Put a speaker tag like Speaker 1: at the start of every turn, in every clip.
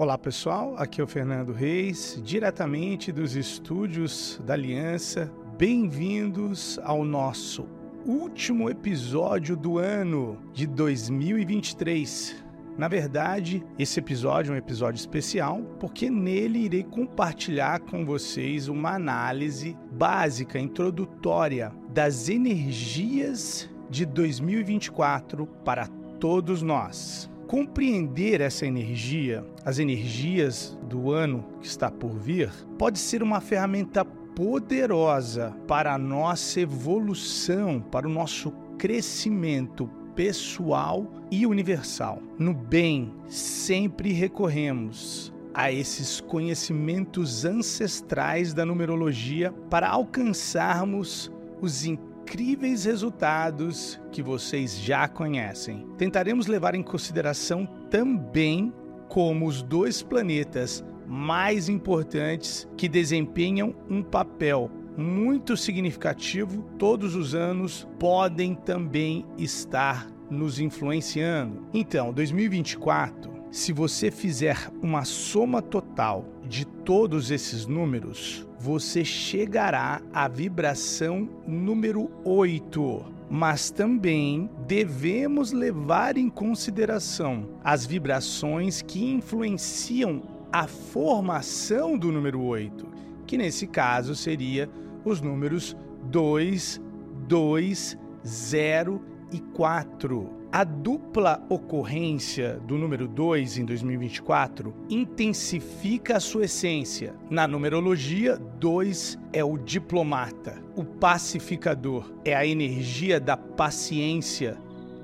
Speaker 1: Olá pessoal, aqui é o Fernando Reis, diretamente dos estúdios da Aliança. Bem-vindos ao nosso último episódio do ano de 2023. Na verdade, esse episódio é um episódio especial porque nele irei compartilhar com vocês uma análise básica, introdutória das energias de 2024 para todos nós. Compreender essa energia, as energias do ano que está por vir, pode ser uma ferramenta poderosa para a nossa evolução, para o nosso crescimento pessoal e universal. No bem, sempre recorremos a esses conhecimentos ancestrais da numerologia para alcançarmos os incríveis resultados que vocês já conhecem. Tentaremos levar em consideração também como os dois planetas mais importantes que desempenham um papel muito significativo todos os anos podem também estar nos influenciando. Então, 2024, se você fizer uma soma total de todos esses números, você chegará à vibração número 8. Mas também devemos levar em consideração as vibrações que influenciam a formação do número 8, que nesse caso seria os números 2, 2, 0 e 4. A dupla ocorrência do número 2 em 2024 intensifica a sua essência. Na numerologia, 2 é o diplomata, o pacificador, é a energia da paciência,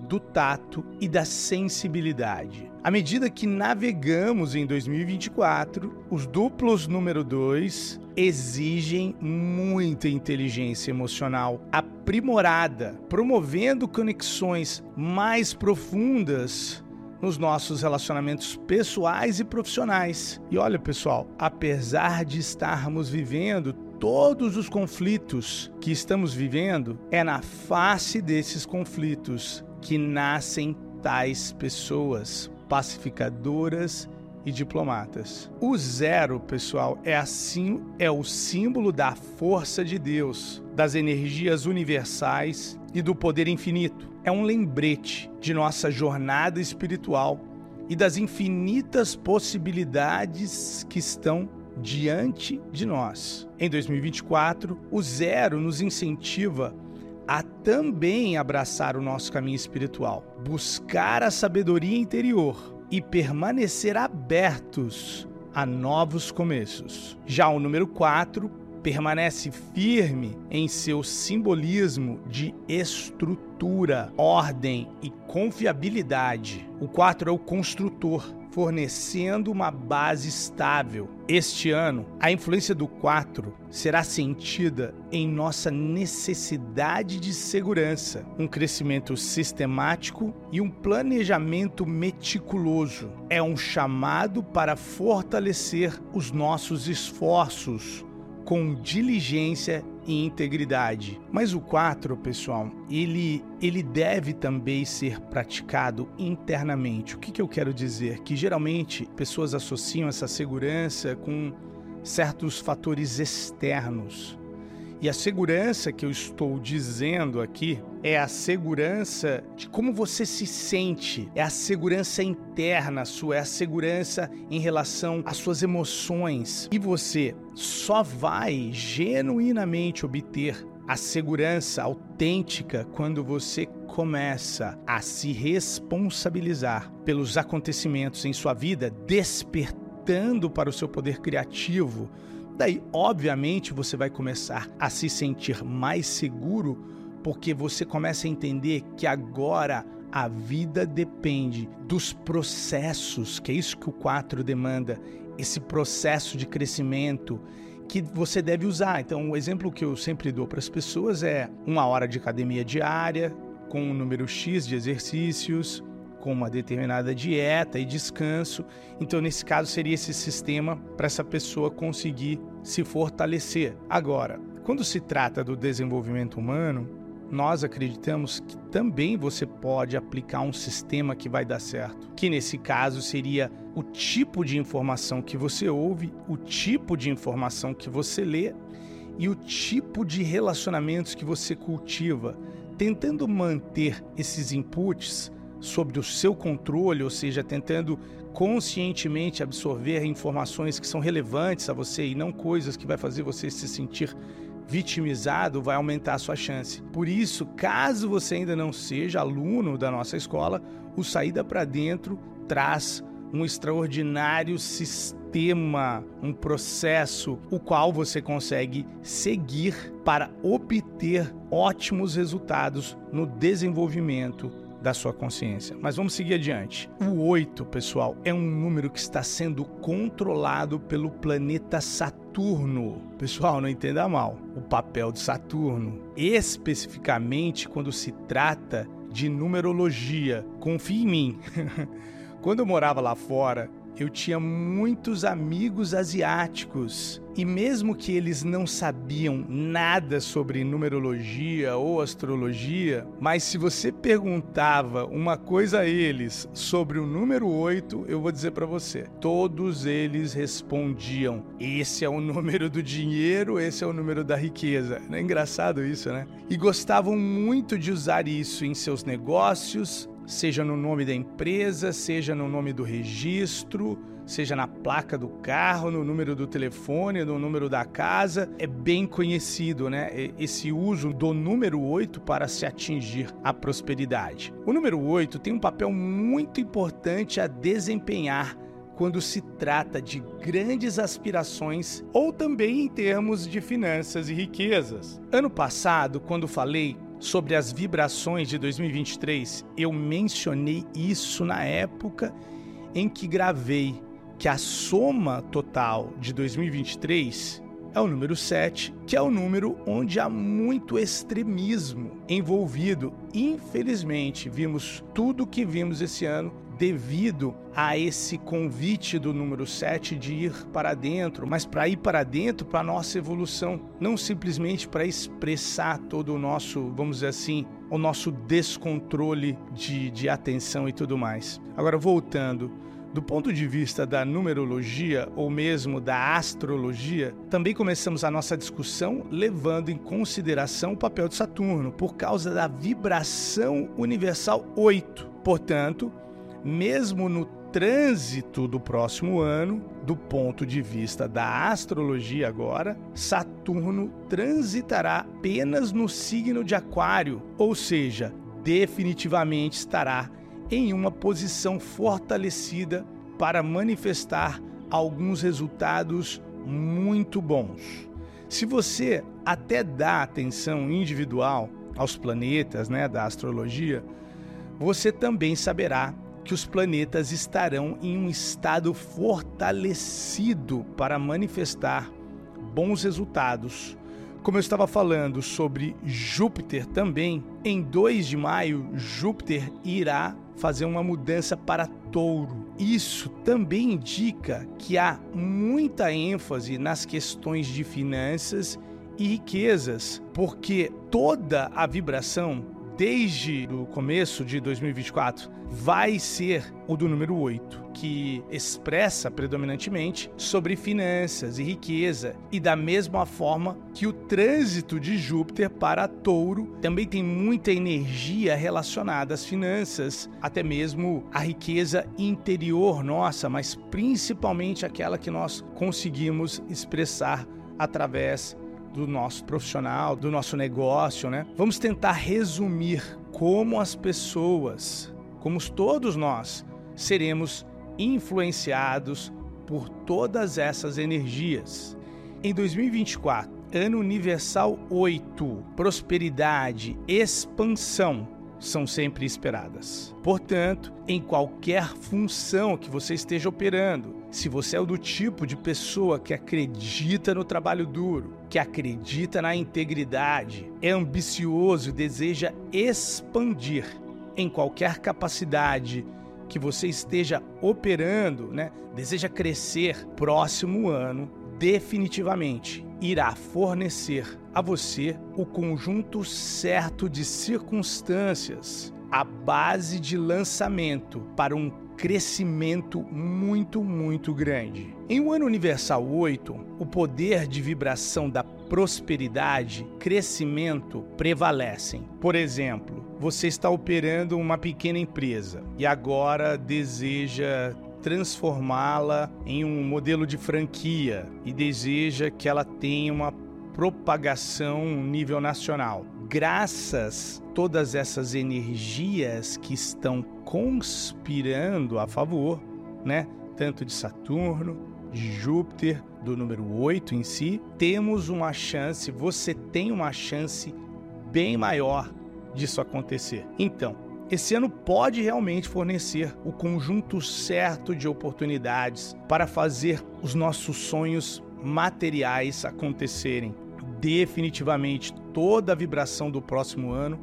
Speaker 1: do tato e da sensibilidade. À medida que navegamos em 2024, os duplos número 2 exigem muita inteligência emocional aprimorada, promovendo conexões mais profundas nos nossos relacionamentos pessoais e profissionais. E olha, pessoal, apesar de estarmos vivendo todos os conflitos que estamos vivendo, é na face desses conflitos que nascem tais pessoas pacificadoras e diplomatas. O zero, pessoal, é assim, é o símbolo da força de Deus, das energias universais e do poder infinito. É um lembrete de nossa jornada espiritual e das infinitas possibilidades que estão diante de nós. Em 2024, o zero nos incentiva a também abraçar o nosso caminho espiritual, buscar a sabedoria interior e permanecer abertos a novos começos. Já o número 4 permanece firme em seu simbolismo de estrutura, ordem e confiabilidade. O 4 é o construtor fornecendo uma base estável. Este ano, a influência do 4 será sentida em nossa necessidade de segurança, um crescimento sistemático e um planejamento meticuloso. É um chamado para fortalecer os nossos esforços com diligência e integridade. Mas o 4, pessoal, ele, ele deve também ser praticado internamente. O que, que eu quero dizer? Que geralmente pessoas associam essa segurança com certos fatores externos. E a segurança que eu estou dizendo aqui é a segurança de como você se sente, é a segurança interna sua, é a segurança em relação às suas emoções. E você só vai genuinamente obter a segurança autêntica quando você começa a se responsabilizar pelos acontecimentos em sua vida, despertando para o seu poder criativo Daí, obviamente, você vai começar a se sentir mais seguro porque você começa a entender que agora a vida depende dos processos, que é isso que o 4 demanda, esse processo de crescimento que você deve usar. Então, o exemplo que eu sempre dou para as pessoas é uma hora de academia diária, com um número X de exercícios, com uma determinada dieta e descanso. Então, nesse caso, seria esse sistema para essa pessoa conseguir se fortalecer. Agora, quando se trata do desenvolvimento humano, nós acreditamos que também você pode aplicar um sistema que vai dar certo, que nesse caso seria o tipo de informação que você ouve, o tipo de informação que você lê e o tipo de relacionamentos que você cultiva, tentando manter esses inputs sob o seu controle, ou seja, tentando conscientemente absorver informações que são relevantes a você e não coisas que vai fazer você se sentir vitimizado, vai aumentar a sua chance. Por isso, caso você ainda não seja aluno da nossa escola, o Saída para Dentro traz um extraordinário sistema, um processo, o qual você consegue seguir para obter ótimos resultados no desenvolvimento da sua consciência. Mas vamos seguir adiante. O 8, pessoal, é um número que está sendo controlado pelo planeta Saturno. Pessoal, não entenda mal. O papel de Saturno, especificamente quando se trata de numerologia. Confie em mim. quando eu morava lá fora, eu tinha muitos amigos asiáticos e mesmo que eles não sabiam nada sobre numerologia ou astrologia, mas se você perguntava uma coisa a eles sobre o número 8, eu vou dizer para você, todos eles respondiam: esse é o número do dinheiro, esse é o número da riqueza. Não é engraçado isso, né? E gostavam muito de usar isso em seus negócios, seja no nome da empresa, seja no nome do registro, seja na placa do carro, no número do telefone, no número da casa, é bem conhecido, né? Esse uso do número 8 para se atingir a prosperidade. O número 8 tem um papel muito importante a desempenhar quando se trata de grandes aspirações ou também em termos de finanças e riquezas. Ano passado, quando falei sobre as vibrações de 2023, eu mencionei isso na época em que gravei que a soma total de 2023 é o número 7, que é o número onde há muito extremismo envolvido. Infelizmente, vimos tudo o que vimos esse ano devido a esse convite do número 7 de ir para dentro, mas para ir para dentro para a nossa evolução, não simplesmente para expressar todo o nosso, vamos dizer assim, o nosso descontrole de, de atenção e tudo mais. Agora, voltando. Do ponto de vista da numerologia ou mesmo da astrologia, também começamos a nossa discussão levando em consideração o papel de Saturno, por causa da vibração universal 8. Portanto, mesmo no trânsito do próximo ano, do ponto de vista da astrologia agora, Saturno transitará apenas no signo de Aquário, ou seja, definitivamente estará em uma posição fortalecida para manifestar alguns resultados muito bons. Se você até dá atenção individual aos planetas, né, da astrologia, você também saberá que os planetas estarão em um estado fortalecido para manifestar bons resultados. Como eu estava falando sobre Júpiter também, em 2 de maio, Júpiter irá fazer uma mudança para Touro. Isso também indica que há muita ênfase nas questões de finanças e riquezas, porque toda a vibração desde o começo de 2024 vai ser o do número 8, que expressa predominantemente sobre finanças e riqueza, e da mesma forma que o trânsito de Júpiter para Touro também tem muita energia relacionada às finanças, até mesmo a riqueza interior nossa, mas principalmente aquela que nós conseguimos expressar através do nosso profissional, do nosso negócio, né? Vamos tentar resumir como as pessoas, como todos nós, seremos influenciados por todas essas energias. Em 2024, ano universal 8, prosperidade, expansão são sempre esperadas. Portanto, em qualquer função que você esteja operando, se você é do tipo de pessoa que acredita no trabalho duro, que acredita na integridade, é ambicioso e deseja expandir em qualquer capacidade que você esteja operando, né? Deseja crescer próximo ano, definitivamente irá fornecer a você o conjunto certo de circunstâncias, a base de lançamento para um crescimento muito, muito grande. Em um ano universal 8, o poder de vibração da prosperidade, crescimento prevalecem. Por exemplo, você está operando uma pequena empresa e agora deseja transformá-la em um modelo de franquia e deseja que ela tenha uma propagação nível nacional. Graças a todas essas energias que estão conspirando a favor, né? Tanto de Saturno, de Júpiter, do número 8 em si, temos uma chance, você tem uma chance bem maior disso acontecer. Então, esse ano pode realmente fornecer o conjunto certo de oportunidades para fazer os nossos sonhos materiais acontecerem. Definitivamente, toda a vibração do próximo ano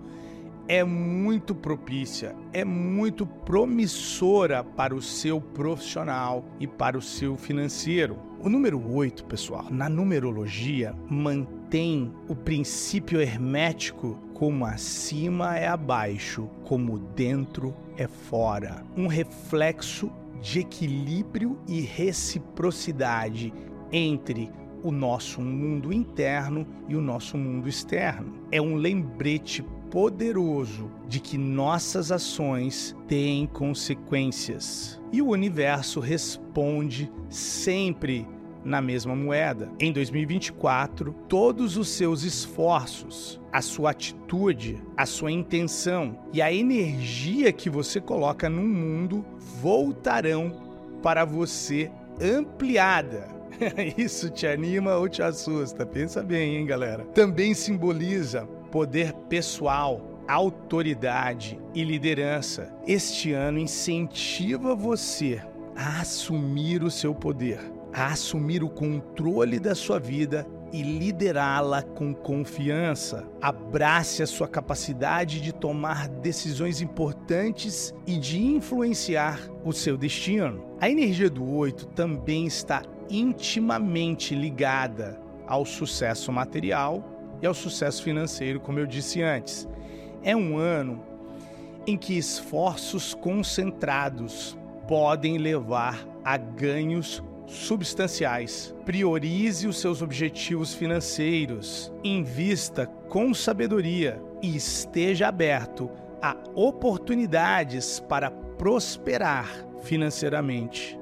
Speaker 1: é muito propícia, é muito promissora para o seu profissional e para o seu financeiro. O número 8, pessoal, na numerologia, mantém o princípio hermético como acima é abaixo, como dentro é fora. Um reflexo de equilíbrio e reciprocidade entre o nosso mundo interno e o nosso mundo externo. É um lembrete poderoso de que nossas ações têm consequências. E o universo responde sempre na mesma moeda. Em 2024, todos os seus esforços, a sua atitude, a sua intenção e a energia que você coloca no mundo voltarão para você ampliada. Isso te anima ou te assusta? Pensa bem, hein, galera? Também simboliza poder pessoal, autoridade e liderança. Este ano incentiva você a assumir o seu poder, a assumir o controle da sua vida e liderá-la com confiança. Abrace a sua capacidade de tomar decisões importantes e de influenciar o seu destino. A energia do 8 também está intimamente ligada ao sucesso material e ao sucesso financeiro, como eu disse antes. É um ano em que esforços concentrados podem levar a ganhos substanciais. Priorize os seus objetivos financeiros, invista com sabedoria e esteja aberto a oportunidades para prosperar financeiramente.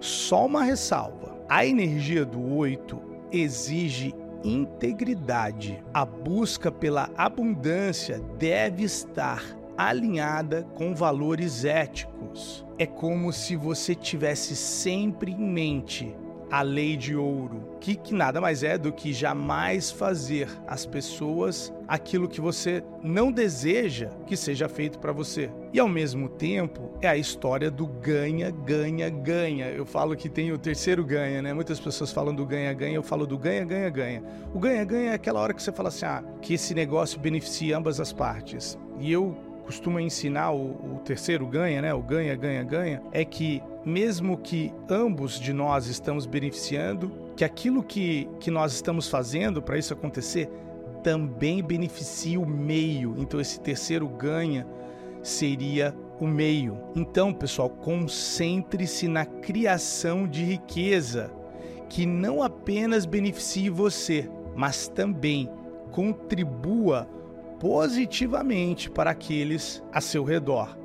Speaker 1: Só uma ressalva: a energia do 8 exige integridade. A busca pela abundância deve estar alinhada com valores éticos. É como se você tivesse sempre em mente a lei de ouro, que, que, nada mais é do que jamais fazer às pessoas aquilo que você não deseja que seja feito para você. E ao mesmo tempo, é a história do ganha, ganha, ganha. Eu falo que tem o terceiro ganha, né? Muitas pessoas falam do ganha, ganha, eu falo do ganha, ganha, ganha. O ganha, ganha é aquela hora que você fala assim: ah, que esse negócio beneficia ambas as partes. E eu costumo ensinar o, o terceiro ganha, né? O ganha, ganha, ganha, é que mesmo que ambos de nós estamos beneficiando, que aquilo que, que nós estamos fazendo para isso acontecer também beneficia o meio. Então, esse terceiro ganha seria o meio. Então, pessoal, concentre-se na criação de riqueza que não apenas beneficie você, mas também contribua positivamente para aqueles a seu redor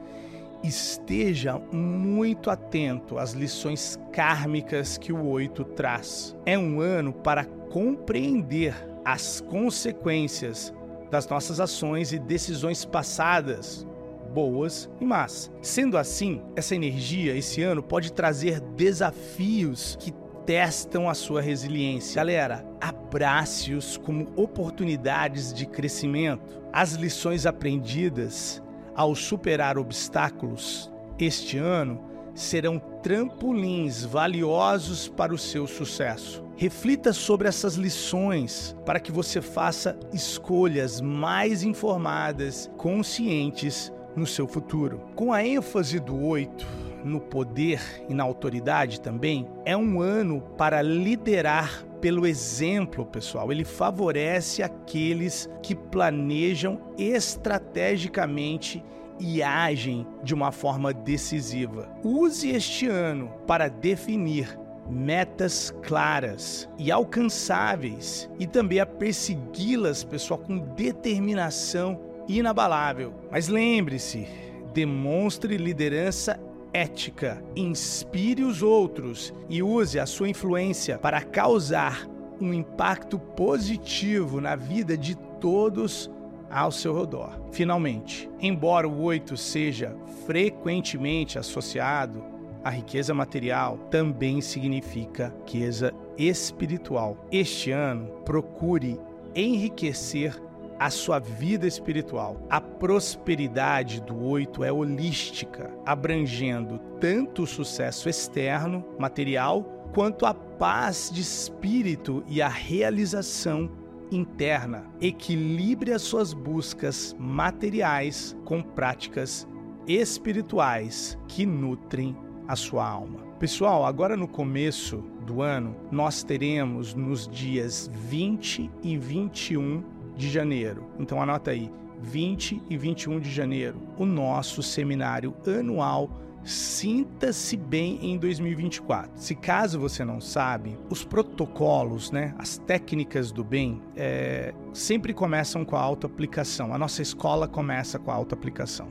Speaker 1: esteja muito atento às lições kármicas que o oito traz. É um ano para compreender as consequências das nossas ações e decisões passadas, boas e más. Sendo assim, essa energia esse ano pode trazer desafios que testam a sua resiliência. Galera, abrace-os como oportunidades de crescimento. As lições aprendidas ao superar obstáculos este ano serão trampolins valiosos para o seu sucesso. Reflita sobre essas lições para que você faça escolhas mais informadas, conscientes no seu futuro. Com a ênfase do 8 no poder e na autoridade também, é um ano para liderar pelo exemplo, pessoal. Ele favorece aqueles que planejam estrategicamente e agem de uma forma decisiva. Use este ano para definir metas claras e alcançáveis e também a persegui-las, pessoal, com determinação inabalável. Mas lembre-se, demonstre liderança ética, inspire os outros e use a sua influência para causar um impacto positivo na vida de todos ao seu redor. Finalmente, embora o 8 seja frequentemente associado à riqueza material, também significa riqueza espiritual. Este ano, procure enriquecer a sua vida espiritual. A prosperidade do oito é holística, abrangendo tanto o sucesso externo, material, quanto a paz de espírito e a realização interna. Equilibre as suas buscas materiais com práticas espirituais que nutrem a sua alma. Pessoal, agora no começo do ano, nós teremos nos dias 20 e 21 de janeiro. Então anota aí, 20 e 21 de janeiro, o nosso seminário anual Sinta-se bem em 2024. Se caso você não sabe, os protocolos, né, as técnicas do bem, é, sempre começam com a autoaplicação. A nossa escola começa com a autoaplicação.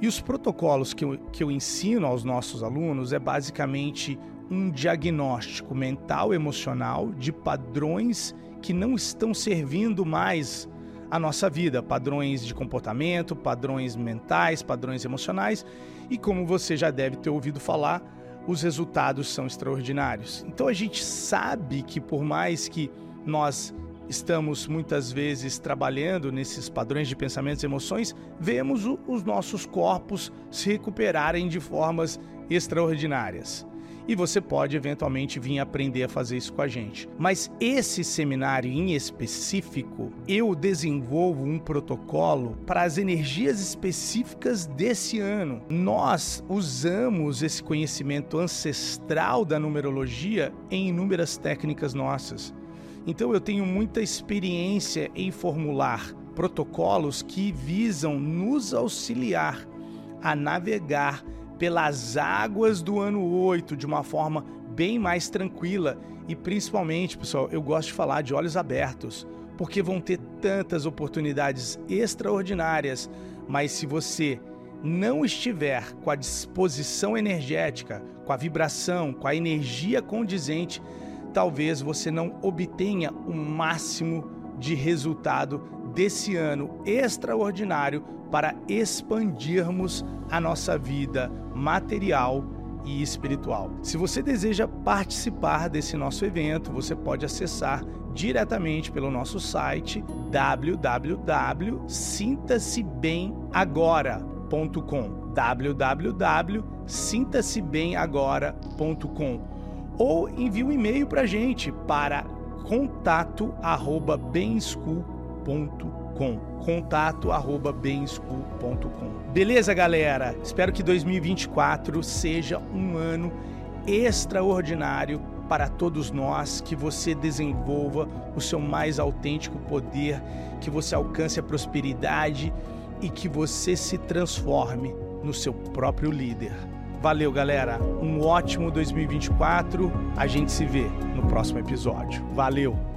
Speaker 1: E os protocolos que eu, que eu ensino aos nossos alunos é basicamente um diagnóstico mental emocional de padrões que não estão servindo mais a nossa vida, padrões de comportamento, padrões mentais, padrões emocionais, e como você já deve ter ouvido falar, os resultados são extraordinários. Então a gente sabe que por mais que nós estamos muitas vezes trabalhando nesses padrões de pensamentos e emoções, vemos os nossos corpos se recuperarem de formas extraordinárias e você pode eventualmente vir aprender a fazer isso com a gente. Mas esse seminário em específico, eu desenvolvo um protocolo para as energias específicas desse ano. Nós usamos esse conhecimento ancestral da numerologia em inúmeras técnicas nossas. Então eu tenho muita experiência em formular protocolos que visam nos auxiliar a navegar pelas águas do ano 8 de uma forma bem mais tranquila. E principalmente, pessoal, eu gosto de falar de olhos abertos, porque vão ter tantas oportunidades extraordinárias, mas se você não estiver com a disposição energética, com a vibração, com a energia condizente, talvez você não obtenha o máximo de resultado desse ano extraordinário para expandirmos a nossa vida material e espiritual. Se você deseja participar desse nosso evento, você pode acessar diretamente pelo nosso site www.sintasebemagora.com www.sintasebemagora.com ou envie um e-mail para a gente para contato@benschool.com com contato arroba bemschool.com. Beleza, galera? Espero que 2024 seja um ano extraordinário para todos nós, que você desenvolva o seu mais autêntico poder, que você alcance a prosperidade e que você se transforme no seu próprio líder. Valeu, galera. Um ótimo 2024. A gente se vê no próximo episódio. Valeu!